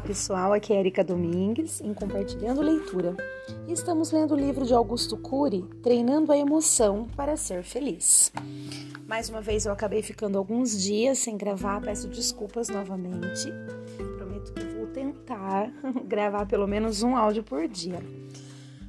Olá pessoal, aqui é Erika Domingues em Compartilhando Leitura. Estamos lendo o livro de Augusto Cury, Treinando a Emoção para Ser Feliz. Mais uma vez eu acabei ficando alguns dias sem gravar, peço desculpas novamente. Prometo que vou tentar gravar pelo menos um áudio por dia.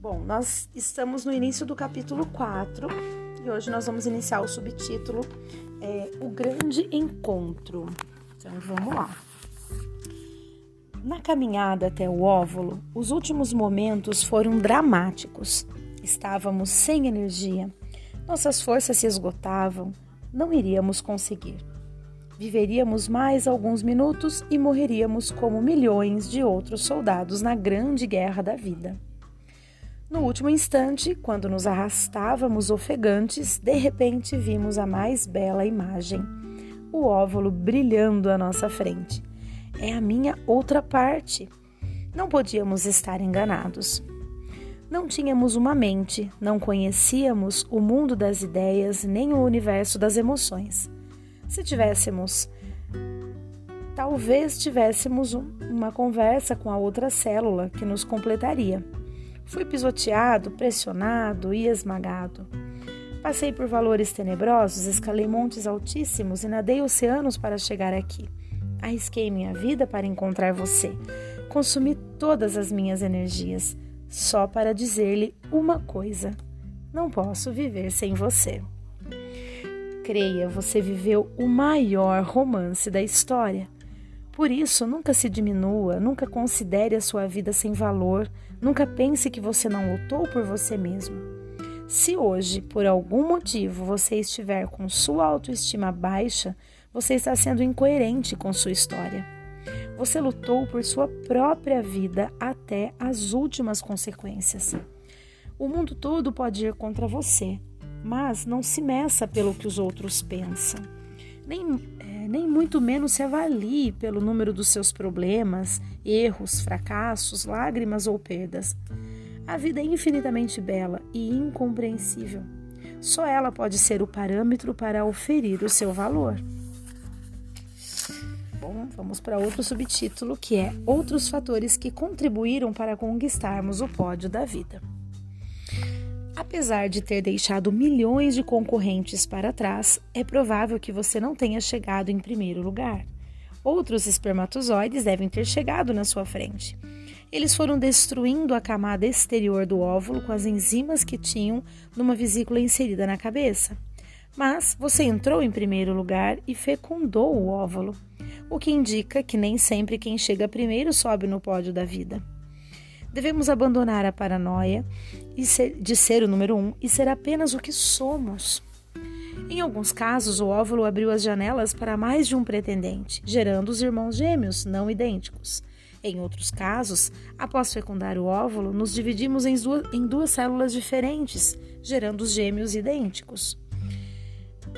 Bom, nós estamos no início do capítulo 4 e hoje nós vamos iniciar o subtítulo é, O Grande Encontro. Então vamos lá. Na caminhada até o óvulo, os últimos momentos foram dramáticos. Estávamos sem energia, nossas forças se esgotavam, não iríamos conseguir. Viveríamos mais alguns minutos e morreríamos como milhões de outros soldados na grande guerra da vida. No último instante, quando nos arrastávamos ofegantes, de repente vimos a mais bela imagem: o óvulo brilhando à nossa frente é a minha outra parte. Não podíamos estar enganados. Não tínhamos uma mente, não conhecíamos o mundo das ideias nem o universo das emoções. Se tivéssemos, talvez tivéssemos uma conversa com a outra célula que nos completaria. Fui pisoteado, pressionado e esmagado. Passei por valores tenebrosos, escalei montes altíssimos e nadei oceanos para chegar aqui. Arrisquei minha vida para encontrar você. Consumi todas as minhas energias só para dizer-lhe uma coisa: não posso viver sem você. Creia, você viveu o maior romance da história. Por isso, nunca se diminua, nunca considere a sua vida sem valor, nunca pense que você não lutou por você mesmo. Se hoje, por algum motivo, você estiver com sua autoestima baixa, você está sendo incoerente com sua história. Você lutou por sua própria vida até as últimas consequências. O mundo todo pode ir contra você, mas não se meça pelo que os outros pensam. Nem, é, nem muito menos se avalie pelo número dos seus problemas, erros, fracassos, lágrimas ou perdas. A vida é infinitamente bela e incompreensível. Só ela pode ser o parâmetro para oferir o seu valor. Vamos para outro subtítulo que é Outros fatores que contribuíram para conquistarmos o pódio da vida. Apesar de ter deixado milhões de concorrentes para trás, é provável que você não tenha chegado em primeiro lugar. Outros espermatozoides devem ter chegado na sua frente. Eles foram destruindo a camada exterior do óvulo com as enzimas que tinham numa vesícula inserida na cabeça. Mas você entrou em primeiro lugar e fecundou o óvulo o que indica que nem sempre quem chega primeiro sobe no pódio da vida. Devemos abandonar a paranoia de ser o número um e ser apenas o que somos. Em alguns casos, o óvulo abriu as janelas para mais de um pretendente, gerando os irmãos gêmeos não idênticos. Em outros casos, após fecundar o óvulo, nos dividimos em duas, células diferentes, gerando os gêmeos idênticos.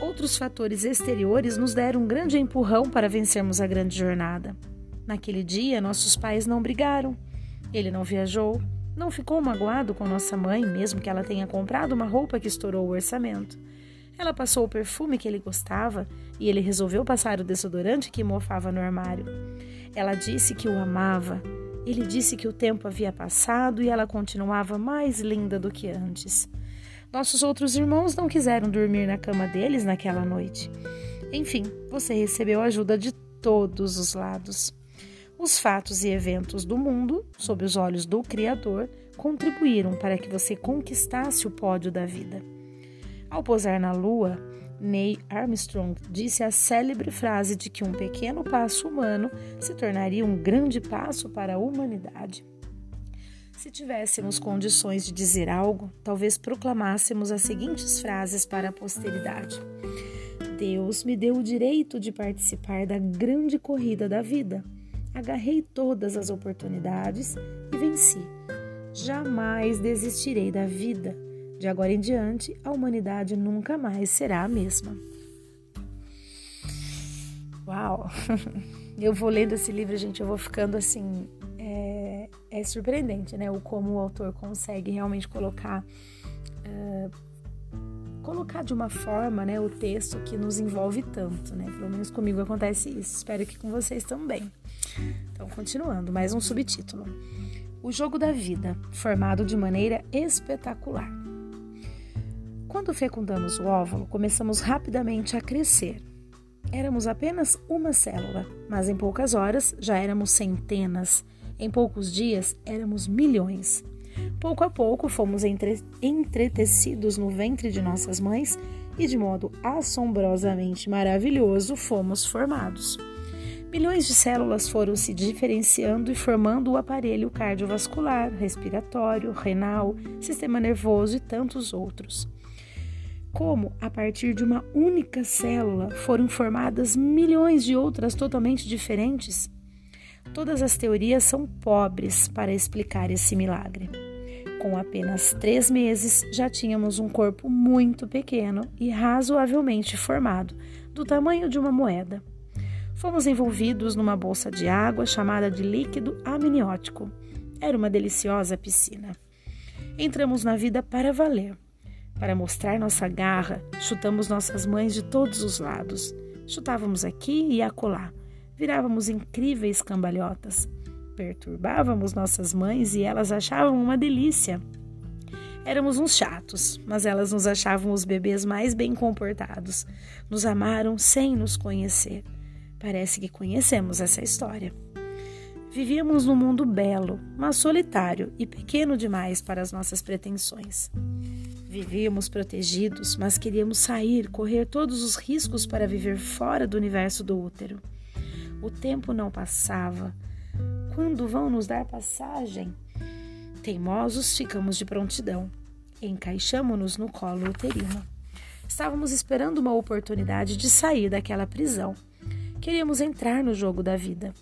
Outros fatores exteriores nos deram um grande empurrão para vencermos a grande jornada. Naquele dia, nossos pais não brigaram. Ele não viajou, não ficou magoado com nossa mãe, mesmo que ela tenha comprado uma roupa que estourou o orçamento. Ela passou o perfume que ele gostava e ele resolveu passar o desodorante que mofava no armário. Ela disse que o amava. Ele disse que o tempo havia passado e ela continuava mais linda do que antes. Nossos outros irmãos não quiseram dormir na cama deles naquela noite. Enfim, você recebeu ajuda de todos os lados. Os fatos e eventos do mundo, sob os olhos do Criador, contribuíram para que você conquistasse o pódio da vida. Ao pousar na Lua, Neil Armstrong disse a célebre frase de que um pequeno passo humano se tornaria um grande passo para a humanidade. Se tivéssemos condições de dizer algo, talvez proclamássemos as seguintes frases para a posteridade: Deus me deu o direito de participar da grande corrida da vida. Agarrei todas as oportunidades e venci. Jamais desistirei da vida. De agora em diante, a humanidade nunca mais será a mesma. Uau! Eu vou lendo esse livro, gente, eu vou ficando assim é, surpreendente, né? O como o autor consegue realmente colocar uh, colocar de uma forma, né, o texto que nos envolve tanto, né? Pelo menos comigo acontece isso. Espero que com vocês também. Então, continuando, mais um subtítulo. O jogo da vida, formado de maneira espetacular. Quando fecundamos o óvulo, começamos rapidamente a crescer. Éramos apenas uma célula, mas em poucas horas já éramos centenas. Em poucos dias éramos milhões. Pouco a pouco fomos entre... entretecidos no ventre de nossas mães e, de modo assombrosamente maravilhoso, fomos formados. Milhões de células foram se diferenciando e formando o aparelho cardiovascular, respiratório, renal, sistema nervoso e tantos outros. Como, a partir de uma única célula, foram formadas milhões de outras totalmente diferentes? Todas as teorias são pobres para explicar esse milagre. Com apenas três meses, já tínhamos um corpo muito pequeno e razoavelmente formado, do tamanho de uma moeda. Fomos envolvidos numa bolsa de água chamada de líquido amniótico. Era uma deliciosa piscina. Entramos na vida para valer. Para mostrar nossa garra, chutamos nossas mães de todos os lados. Chutávamos aqui e acolá. Virávamos incríveis cambalhotas. Perturbávamos nossas mães e elas achavam uma delícia. Éramos uns chatos, mas elas nos achavam os bebês mais bem comportados. Nos amaram sem nos conhecer. Parece que conhecemos essa história. Vivíamos num mundo belo, mas solitário e pequeno demais para as nossas pretensões. Vivíamos protegidos, mas queríamos sair, correr todos os riscos para viver fora do universo do útero. O tempo não passava. Quando vão nos dar passagem? Teimosos, ficamos de prontidão. Encaixamo-nos no colo uterino. Estávamos esperando uma oportunidade de sair daquela prisão Queríamos entrar no jogo da vida.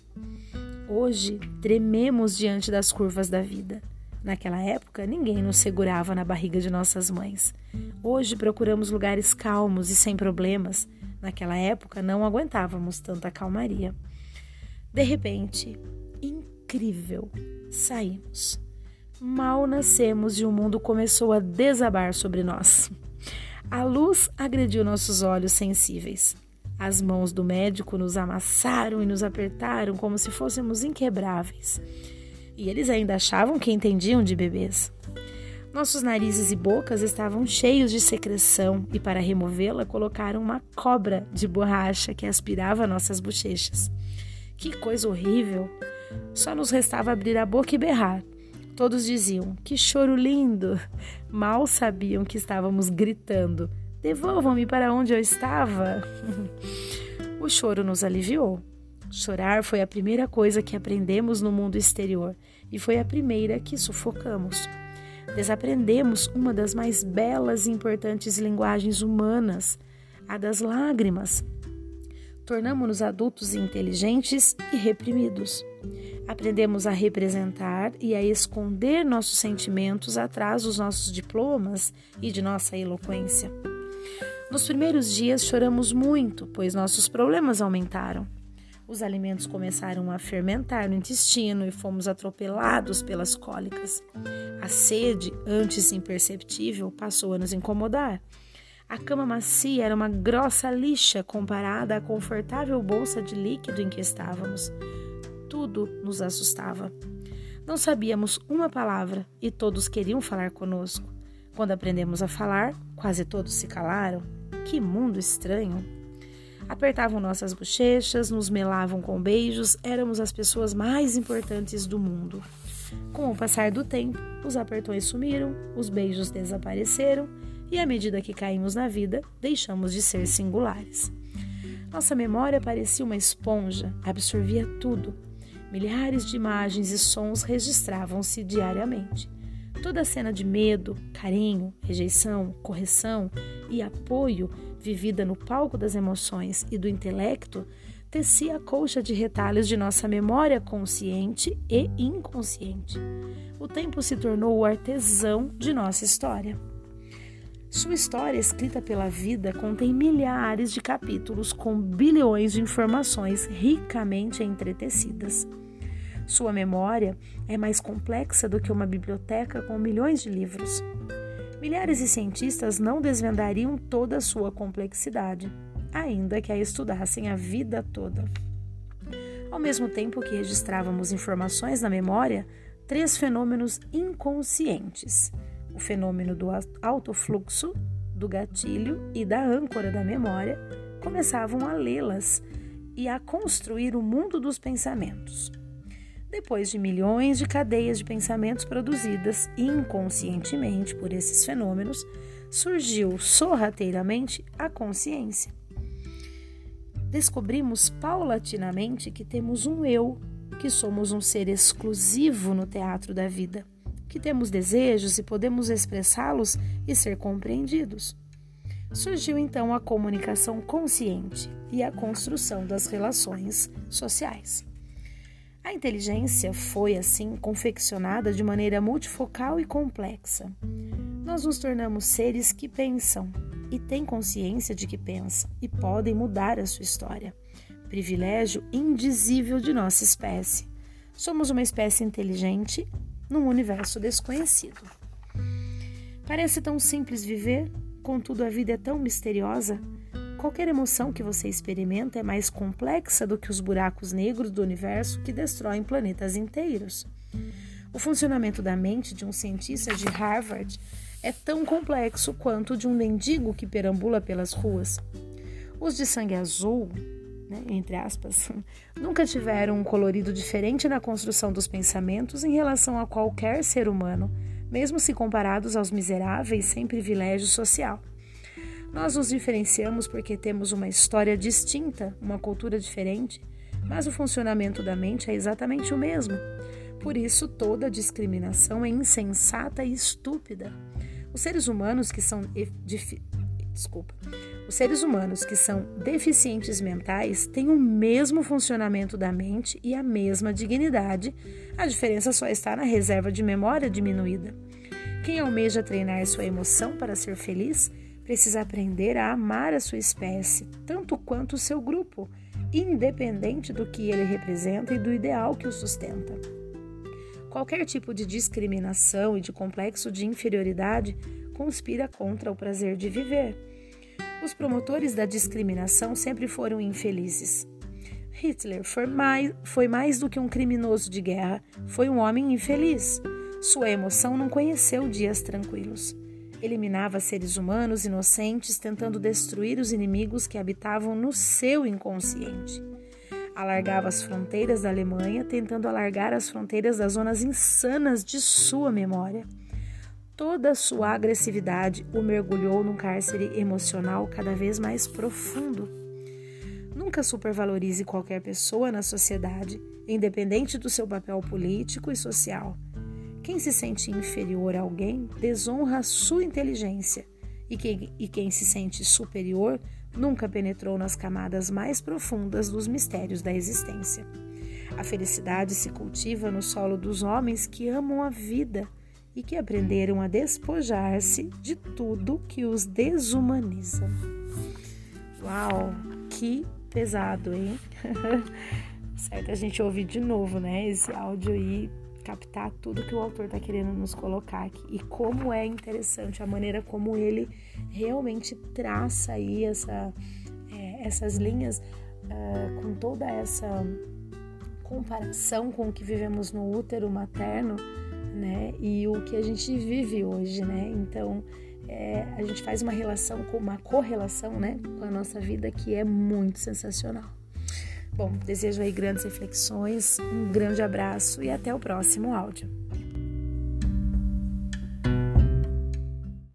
Hoje, trememos diante das curvas da vida. Naquela época, ninguém nos segurava na barriga de nossas mães. Hoje, procuramos lugares calmos e sem problemas. Naquela época, não aguentávamos tanta calmaria. De repente, incrível, saímos. Mal nascemos e o mundo começou a desabar sobre nós. A luz agrediu nossos olhos sensíveis. As mãos do médico nos amassaram e nos apertaram como se fôssemos inquebráveis. E eles ainda achavam que entendiam de bebês. Nossos narizes e bocas estavam cheios de secreção e, para removê-la, colocaram uma cobra de borracha que aspirava nossas bochechas. Que coisa horrível! Só nos restava abrir a boca e berrar. Todos diziam: Que choro lindo! Mal sabiam que estávamos gritando Devolvam-me para onde eu estava. o choro nos aliviou. Chorar foi a primeira coisa que aprendemos no mundo exterior e foi a primeira que sufocamos. Desaprendemos uma das mais belas e importantes linguagens humanas, a das lágrimas. Tornamos-nos adultos inteligentes e reprimidos. Aprendemos a representar e a esconder nossos sentimentos atrás dos nossos diplomas e de nossa eloquência. Nos primeiros dias choramos muito, pois nossos problemas aumentaram. Os alimentos começaram a fermentar no intestino e fomos atropelados pelas cólicas. A sede, antes imperceptível, passou a nos incomodar. A cama macia era uma grossa lixa comparada à confortável bolsa de líquido em que estávamos. Tudo nos assustava. Não sabíamos uma palavra e todos queriam falar conosco. Quando aprendemos a falar, quase todos se calaram. Que mundo estranho! Apertavam nossas bochechas, nos melavam com beijos, éramos as pessoas mais importantes do mundo. Com o passar do tempo, os apertões sumiram, os beijos desapareceram e, à medida que caímos na vida, deixamos de ser singulares. Nossa memória parecia uma esponja, absorvia tudo. Milhares de imagens e sons registravam-se diariamente. Toda cena de medo, carinho, rejeição, correção e apoio vivida no palco das emoções e do intelecto tecia a colcha de retalhos de nossa memória consciente e inconsciente. O tempo se tornou o artesão de nossa história. Sua história, escrita pela vida, contém milhares de capítulos com bilhões de informações ricamente entretecidas. Sua memória é mais complexa do que uma biblioteca com milhões de livros. Milhares de cientistas não desvendariam toda a sua complexidade, ainda que a estudassem a vida toda. Ao mesmo tempo que registrávamos informações na memória, três fenômenos inconscientes: o fenômeno do alto fluxo, do gatilho e da âncora da memória começavam a lê-las e a construir o mundo dos pensamentos. Depois de milhões de cadeias de pensamentos produzidas inconscientemente por esses fenômenos, surgiu sorrateiramente a consciência. Descobrimos paulatinamente que temos um eu, que somos um ser exclusivo no teatro da vida, que temos desejos e podemos expressá-los e ser compreendidos. Surgiu então a comunicação consciente e a construção das relações sociais. A inteligência foi, assim, confeccionada de maneira multifocal e complexa. Nós nos tornamos seres que pensam e têm consciência de que pensam e podem mudar a sua história. Privilégio indizível de nossa espécie. Somos uma espécie inteligente num universo desconhecido. Parece tão simples viver, contudo a vida é tão misteriosa. Qualquer emoção que você experimenta é mais complexa do que os buracos negros do universo que destroem planetas inteiros. O funcionamento da mente de um cientista de Harvard é tão complexo quanto o de um mendigo que perambula pelas ruas. Os de sangue azul né, entre aspas, nunca tiveram um colorido diferente na construção dos pensamentos em relação a qualquer ser humano, mesmo se comparados aos miseráveis sem privilégio social. Nós nos diferenciamos porque temos uma história distinta, uma cultura diferente, mas o funcionamento da mente é exatamente o mesmo. Por isso, toda discriminação é insensata e estúpida. Os seres humanos que são desculpa, os seres humanos que são deficientes mentais têm o mesmo funcionamento da mente e a mesma dignidade, a diferença só está na reserva de memória diminuída. Quem almeja treinar sua emoção para ser feliz precisa aprender a amar a sua espécie, tanto quanto o seu grupo, independente do que ele representa e do ideal que o sustenta. Qualquer tipo de discriminação e de complexo de inferioridade conspira contra o prazer de viver os promotores da discriminação sempre foram infelizes. Hitler foi mais, foi mais do que um criminoso de guerra, foi um homem infeliz. Sua emoção não conheceu dias tranquilos. Eliminava seres humanos inocentes, tentando destruir os inimigos que habitavam no seu inconsciente. Alargava as fronteiras da Alemanha, tentando alargar as fronteiras das zonas insanas de sua memória. Toda sua agressividade o mergulhou num cárcere emocional cada vez mais profundo. Nunca supervalorize qualquer pessoa na sociedade, independente do seu papel político e social. Quem se sente inferior a alguém desonra a sua inteligência, e quem, e quem se sente superior nunca penetrou nas camadas mais profundas dos mistérios da existência. A felicidade se cultiva no solo dos homens que amam a vida e que aprenderam a despojar-se de tudo que os desumaniza. Uau, que pesado, hein? certo, a gente ouvir de novo, né, esse áudio e captar tudo que o autor está querendo nos colocar aqui e como é interessante a maneira como ele realmente traça aí essa, é, essas linhas uh, com toda essa comparação com o que vivemos no útero materno né? E o que a gente vive hoje, né? Então, é, a gente faz uma relação com uma correlação, né, com a nossa vida que é muito sensacional. Bom, desejo aí grandes reflexões, um grande abraço e até o próximo áudio.